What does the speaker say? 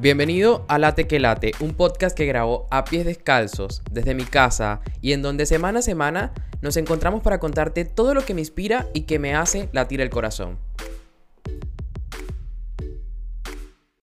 Bienvenido a Late que Late, un podcast que grabo a pies descalzos, desde mi casa, y en donde semana a semana nos encontramos para contarte todo lo que me inspira y que me hace latir el corazón.